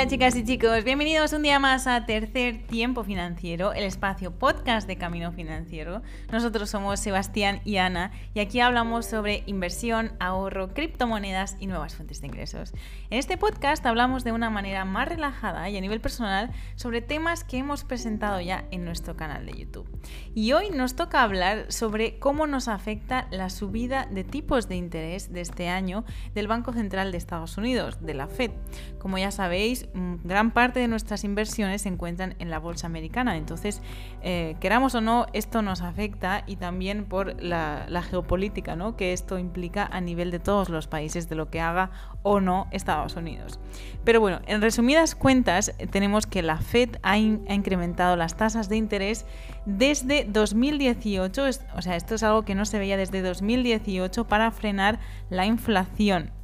Hola chicas y chicos, bienvenidos un día más a Tercer Tiempo Financiero, el espacio podcast de Camino Financiero. Nosotros somos Sebastián y Ana y aquí hablamos sobre inversión, ahorro, criptomonedas y nuevas fuentes de ingresos. En este podcast hablamos de una manera más relajada y a nivel personal sobre temas que hemos presentado ya en nuestro canal de YouTube. Y hoy nos toca hablar sobre cómo nos afecta la subida de tipos de interés de este año del Banco Central de Estados Unidos, de la Fed. Como ya sabéis, gran parte de nuestras inversiones se encuentran en la bolsa americana. Entonces, eh, queramos o no, esto nos afecta y también por la, geopolítica ¿no? que esto implica a nivel de todos los países, de lo que haga o no Estados Unidos. Pero bueno, en resumidas cuentas, tenemos que la Fed ha incrementado las tasas de interés desde 2018, o sea, esto es algo que no se veía desde 2018 para frenar la inflación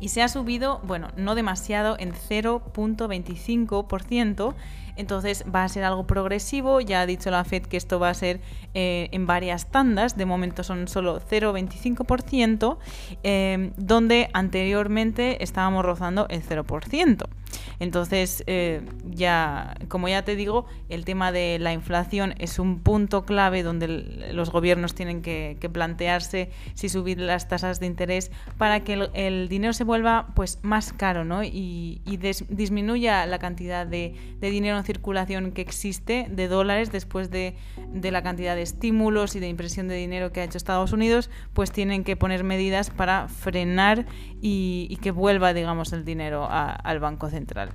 y se ha subido, bueno, no demasiado, en 0.25%. Entonces va a ser algo progresivo. Ya ha dicho la Fed que esto va a ser eh, en varias tandas. De momento son solo 0,25%, eh, donde anteriormente estábamos rozando el 0%. Entonces, eh, ya, como ya te digo, el tema de la inflación es un punto clave donde los gobiernos tienen que, plantearse si subir las tasas de interés para que el, dinero se vuelva pues más caro ¿no? y, disminuya la cantidad de, dinero circulación que existe de dólares después de, la cantidad de estímulos y de impresión de dinero que ha hecho Estados Unidos, pues tienen que poner medidas para frenar y, que vuelva, digamos, el dinero al Banco Central.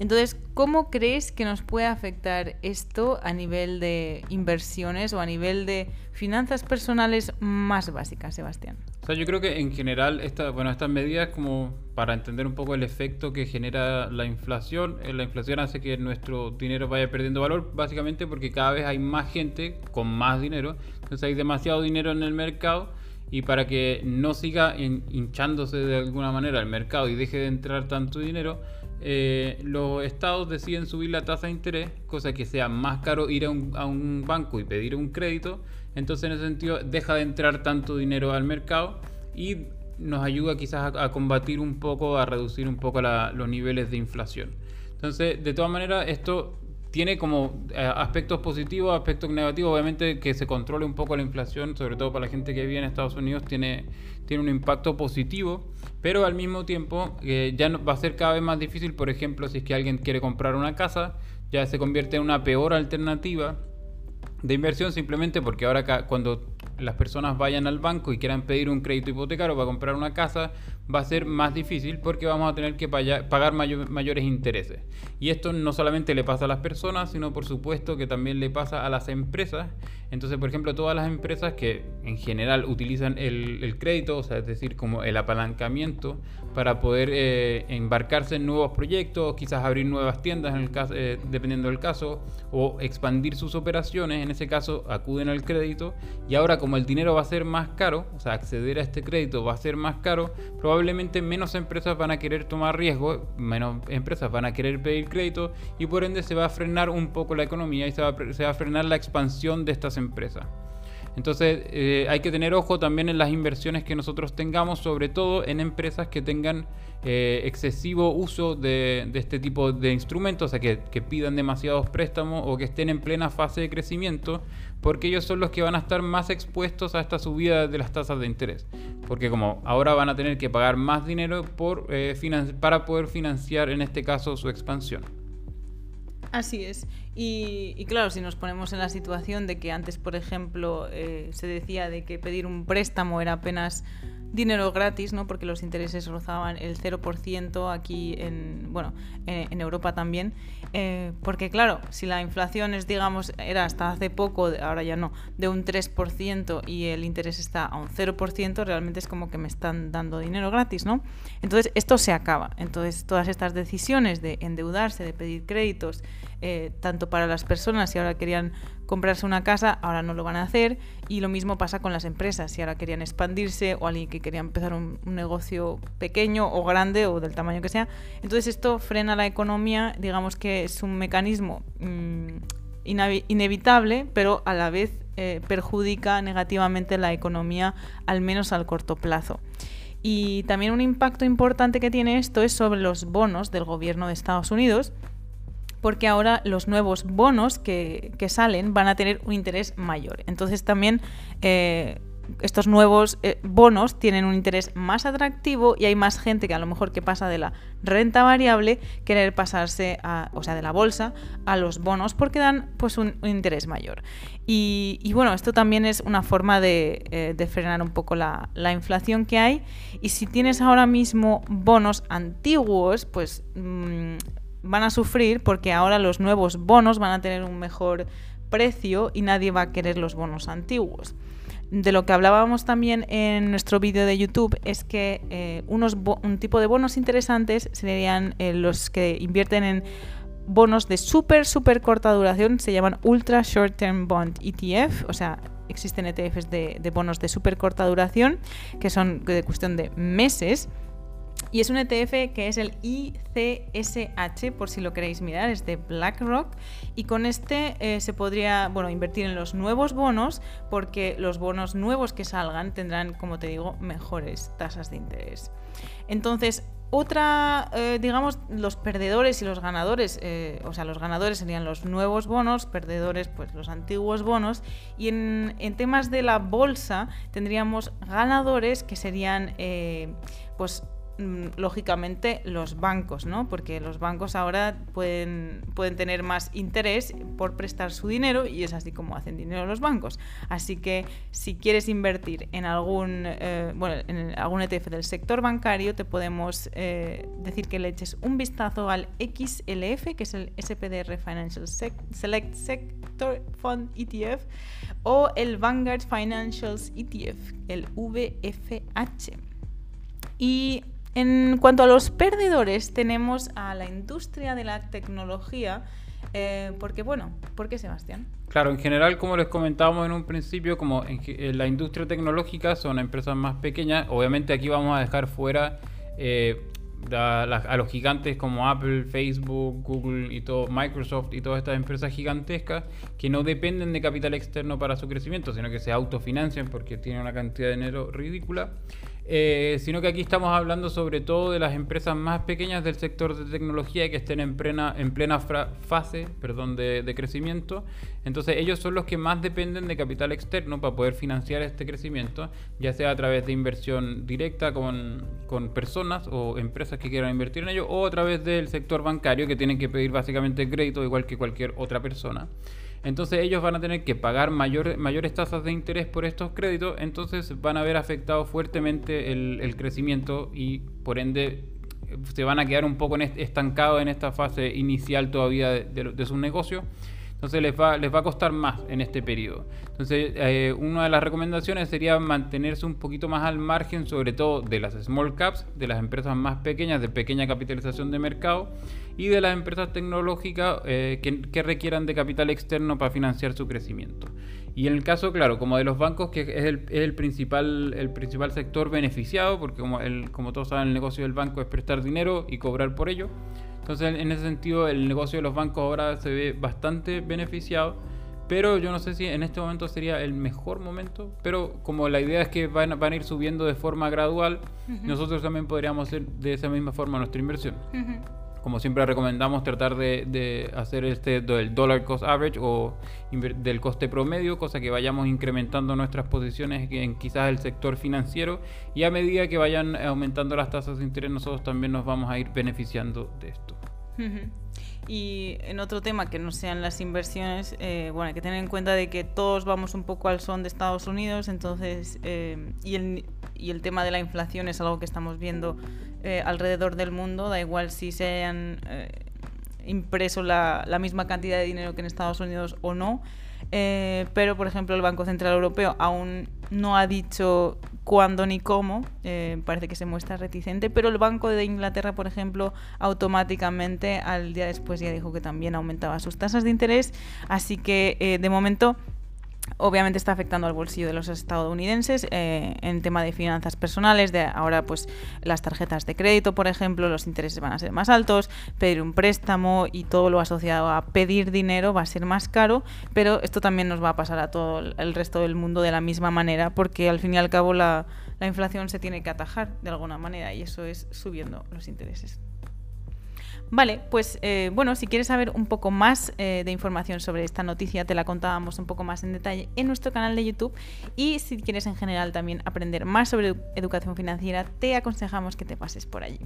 Entonces, ¿cómo crees que nos puede afectar esto a nivel de inversiones o a nivel de finanzas personales más básicas, Sebastián? O sea, yo creo que en general esta, bueno, estas medidas como para entender un poco el efecto que genera la inflación, eh, la inflación hace que nuestro dinero vaya perdiendo valor básicamente porque cada vez hay más gente con más dinero, entonces hay demasiado dinero en el mercado y para que no siga hinchándose de alguna manera el mercado y deje de entrar tanto dinero, eh, los estados deciden subir la tasa de interés, cosa que sea más caro ir a un, banco y pedir un crédito. Entonces, en ese sentido, deja de entrar tanto dinero al mercado y nos ayuda quizás a, combatir un poco, a reducir un poco los niveles de inflación. Entonces, de todas maneras, esto tiene como eh, aspectos positivos, aspectos negativos. Obviamente que se controle un poco la inflación, sobre todo para la gente que vive en Estados Unidos, tiene, tiene un impacto positivo, pero al mismo tiempo eh, ya va a ser cada vez más difícil, por ejemplo, si es que alguien quiere comprar una casa, ya se convierte en una peor alternativa de inversión simplemente porque ahora cuando las personas vayan al banco y quieran pedir un crédito hipotecario para comprar una casa, va a ser más difícil porque vamos a tener que pagar mayores intereses. Y esto no solamente le pasa a las personas, sino por supuesto que también le pasa a las empresas. Entonces, por ejemplo, todas las empresas que en general utilizan el, crédito, o sea, es decir, como el apalancamiento para poder eh, embarcarse en nuevos proyectos, quizás abrir nuevas tiendas, en el caso, eh, dependiendo del caso, o expandir sus operaciones, en ese caso acuden al crédito. Y ahora como el dinero va a ser más caro, o sea, acceder a este crédito va a ser más caro, probablemente probablemente menos empresas van a querer tomar riesgo, menos empresas van a querer pedir crédito y por ende se va a frenar un poco la economía y se va a, frenar la expansión de estas empresas. Entonces eh, hay que tener ojo también en las inversiones que nosotros tengamos, sobre todo en empresas que tengan eh, excesivo uso de, este tipo de instrumentos, o sea, que, pidan demasiados préstamos o que estén en plena fase de crecimiento, porque ellos son los que van a estar más expuestos a esta subida de las tasas de interés. Porque como ahora van a tener que pagar más dinero eh, para poder financiar en este caso su expansión. Así es. Y, claro, si nos ponemos en la situación de que antes, por ejemplo, eh, se decía de que pedir un préstamo era apenas dinero gratis, ¿no? Porque los intereses rozaban el 0% aquí en, bueno, en, Europa también. Eh, porque claro, si la inflación es, digamos, era hasta hace poco, ahora ya no, de un 3% y el interés está a un 0%, realmente es como que me están dando dinero gratis, ¿no? Entonces, esto se acaba. Entonces, todas estas decisiones de endeudarse, de pedir créditos, eh, tanto para las personas si ahora querían comprarse una casa, ahora no lo van a hacer. Y lo mismo pasa con las empresas, si ahora querían expandirse o alguien que quería empezar un, negocio pequeño o grande o del tamaño que sea. Entonces esto frena la economía, digamos que es un mecanismo mm, inevitable, pero a la vez eh, perjudica negativamente la economía, al menos al corto plazo. Y también un impacto importante que tiene esto es sobre los bonos del gobierno de Estados Unidos, porque ahora los nuevos bonos que, salen van a tener un interés mayor. Entonces también eh, estos nuevos eh, bonos tienen un interés más atractivo y hay más gente que a lo mejor que pasa de la renta variable querer pasarse a, o sea, de la bolsa a los bonos porque dan pues un, interés mayor. Y, bueno, esto también es una forma de, eh, frenar un poco la, inflación que hay. Y si tienes ahora mismo bonos antiguos, pues mm, van a sufrir porque ahora los nuevos bonos van a tener un mejor precio y nadie va a querer los bonos antiguos. De lo que hablábamos también en nuestro vídeo de YouTube es que eh, unos un tipo de bonos interesantes serían eh, los que invierten en bonos de súper, súper corta duración, se llaman Ultra Short Term Bond ETF, o sea, existen ETFs de, de bonos de súper corta duración, que son de cuestión de meses, y es un ETF que es el ICSH, por si lo queréis mirar, es de BlackRock. Y con este eh, se podría bueno, invertir en los nuevos bonos, porque los bonos nuevos que salgan tendrán, como te digo, mejores tasas de interés. Entonces, otra, eh, digamos, los perdedores y los ganadores, eh, o sea, los ganadores serían los nuevos bonos, perdedores, pues los antiguos bonos. Y en, en temas de la bolsa tendríamos ganadores que serían, pues, lógicamente los bancos, ¿no? Porque los bancos ahora pueden, pueden tener más interés por prestar su dinero y es así como hacen dinero los bancos. Así que si quieres invertir en algún, eh, bueno, en algún ETF del sector bancario, te podemos eh, decir que le eches un vistazo al XLF, que es el SPDR Financial Select Sector Fund ETF, o el Vanguard Financials ETF, el VFH. Y en cuanto a los perdedores, tenemos a la industria de la tecnología. Eh, porque, bueno, ¿por qué Sebastián? Claro, en general, como les comentábamos en un principio, como en, la industria tecnológica son empresas más pequeñas, obviamente aquí vamos a dejar fuera eh, a, los gigantes como Apple, Facebook, Google y todo, Microsoft y todas estas empresas gigantescas que no dependen de capital externo para su crecimiento, sino que se autofinancian porque tienen una cantidad de dinero ridícula. Eh, sino que aquí estamos hablando sobre todo de las empresas más pequeñas del sector de tecnología que estén en plena, en plena fase perdón, de, crecimiento. Entonces ellos son los que más dependen de capital externo para poder financiar este crecimiento, ya sea a través de inversión directa con, con personas o empresas que quieran invertir en ello, o a través del sector bancario que tienen que pedir básicamente crédito igual que cualquier otra persona. Entonces ellos van a tener que pagar mayores tasas de interés por estos créditos, entonces van a ver afectado fuertemente el, crecimiento y por ende se van a quedar un poco estancados en esta fase inicial todavía de, de negocio entonces les va, les va a costar más en este periodo. Entonces, eh, una de las recomendaciones sería mantenerse un poquito más al margen, sobre todo de las small caps, de las empresas más pequeñas, de pequeña capitalización de mercado, y de las empresas tecnológicas eh, que, requieran de capital externo para financiar su crecimiento. Y en el caso, claro, como de los bancos, que es el, es el principal, el principal sector beneficiado, porque como, el, como todos saben, el negocio del banco es prestar dinero y cobrar por ello. Entonces, en ese sentido, el negocio de los bancos ahora se ve bastante beneficiado. Pero yo no sé si en este momento sería el mejor momento. Pero como la idea es que van, a ir subiendo de forma gradual, nosotros también podríamos hacer de esa misma forma nuestra inversión como siempre recomendamos tratar de, hacer este del dollar cost average o del coste promedio, cosa que vayamos incrementando nuestras posiciones en quizás el sector financiero y a medida que vayan aumentando las tasas de interés nosotros también nos vamos a ir beneficiando de esto. Y en otro tema que no sean las inversiones, eh, bueno, hay que tener en cuenta de que todos vamos un poco al son de Estados Unidos, entonces, eh, y, el, y el tema de la inflación es algo que estamos viendo eh, alrededor del mundo, da igual si se han eh, impreso la, la, misma cantidad de dinero que en Estados Unidos o no. Eh, pero, por ejemplo, el Banco Central Europeo aún no ha dicho cuándo ni cómo, parece que se muestra reticente, pero el Banco de Inglaterra, por ejemplo, automáticamente al día después ya dijo que también aumentaba sus tasas de interés, así que de momento obviamente está afectando al bolsillo de los estadounidenses eh, en tema de finanzas personales, de ahora pues las tarjetas de crédito, por ejemplo, los intereses van a ser más altos, pedir un préstamo y todo lo asociado a pedir dinero va a ser más caro, pero esto también nos va a pasar a todo el resto del mundo de la misma manera, porque al fin y al cabo la, la inflación se tiene que atajar de alguna manera y eso es subiendo los intereses. Vale, pues eh, bueno, si quieres saber un poco más eh, de información sobre esta noticia, te la contábamos un poco más en detalle en nuestro canal de YouTube. Y si quieres en general también aprender más sobre educación financiera, te aconsejamos que te pases por allí.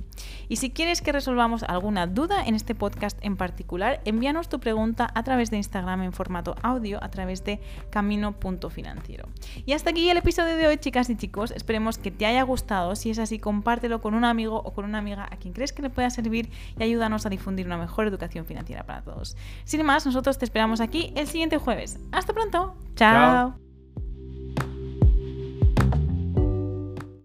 Y si quieres que resolvamos alguna duda en este podcast en particular, envíanos tu pregunta a través de Instagram en formato audio a través de camino.financiero. Y hasta aquí el episodio de hoy, chicas y chicos. Esperemos que te haya gustado. Si es así, compártelo con un amigo o con una amiga a quien crees que le pueda servir y a difundir una mejor educación financiera para todos. Sin más, nosotros te esperamos aquí el siguiente jueves. Hasta pronto. Chao.